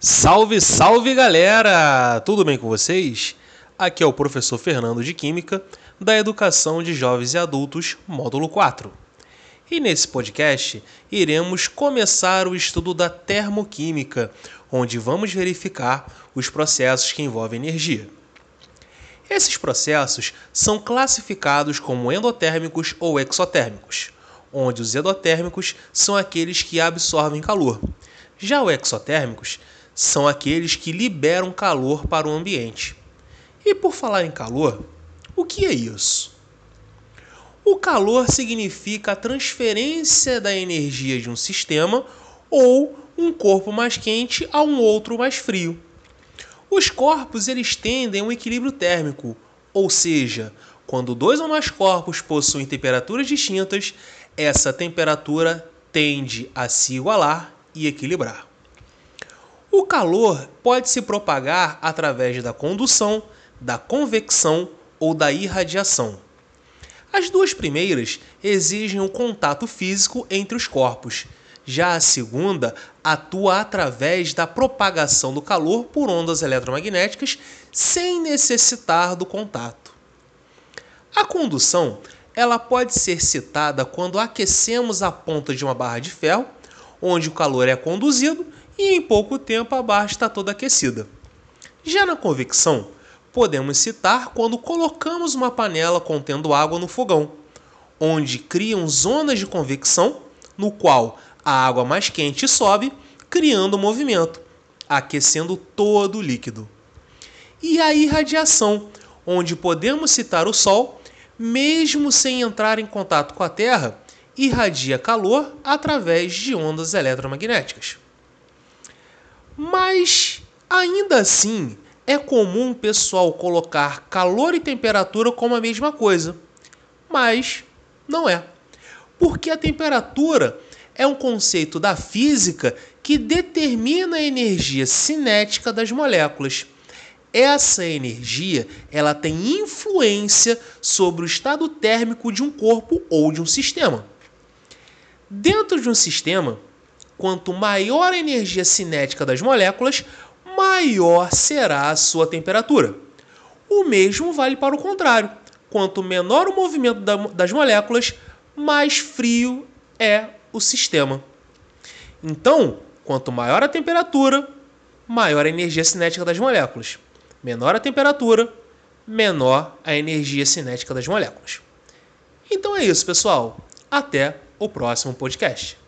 Salve, salve galera! Tudo bem com vocês? Aqui é o professor Fernando de Química, da Educação de Jovens e Adultos, módulo 4. E nesse podcast iremos começar o estudo da termoquímica, onde vamos verificar os processos que envolvem energia. Esses processos são classificados como endotérmicos ou exotérmicos, onde os endotérmicos são aqueles que absorvem calor. Já os exotérmicos são aqueles que liberam calor para o ambiente. E por falar em calor, o que é isso? O calor significa a transferência da energia de um sistema ou um corpo mais quente a um outro mais frio. Os corpos eles tendem a um equilíbrio térmico, ou seja, quando dois ou mais corpos possuem temperaturas distintas, essa temperatura tende a se igualar e equilibrar. O calor pode se propagar através da condução, da convecção ou da irradiação. As duas primeiras exigem um contato físico entre os corpos. Já a segunda atua através da propagação do calor por ondas eletromagnéticas sem necessitar do contato. A condução ela pode ser citada quando aquecemos a ponta de uma barra de ferro, onde o calor é conduzido e em pouco tempo a barra está toda aquecida. Já na convecção, podemos citar quando colocamos uma panela contendo água no fogão, onde criam zonas de convecção, no qual a água mais quente sobe, criando movimento, aquecendo todo o líquido. E a irradiação, onde podemos citar o Sol, mesmo sem entrar em contato com a Terra, irradia calor através de ondas eletromagnéticas. Mas ainda assim é comum o pessoal colocar calor e temperatura como a mesma coisa. Mas não é. Porque a temperatura é um conceito da física que determina a energia cinética das moléculas. Essa energia, ela tem influência sobre o estado térmico de um corpo ou de um sistema. Dentro de um sistema, Quanto maior a energia cinética das moléculas, maior será a sua temperatura. O mesmo vale para o contrário. Quanto menor o movimento das moléculas, mais frio é o sistema. Então, quanto maior a temperatura, maior a energia cinética das moléculas. Menor a temperatura, menor a energia cinética das moléculas. Então é isso, pessoal. Até o próximo podcast.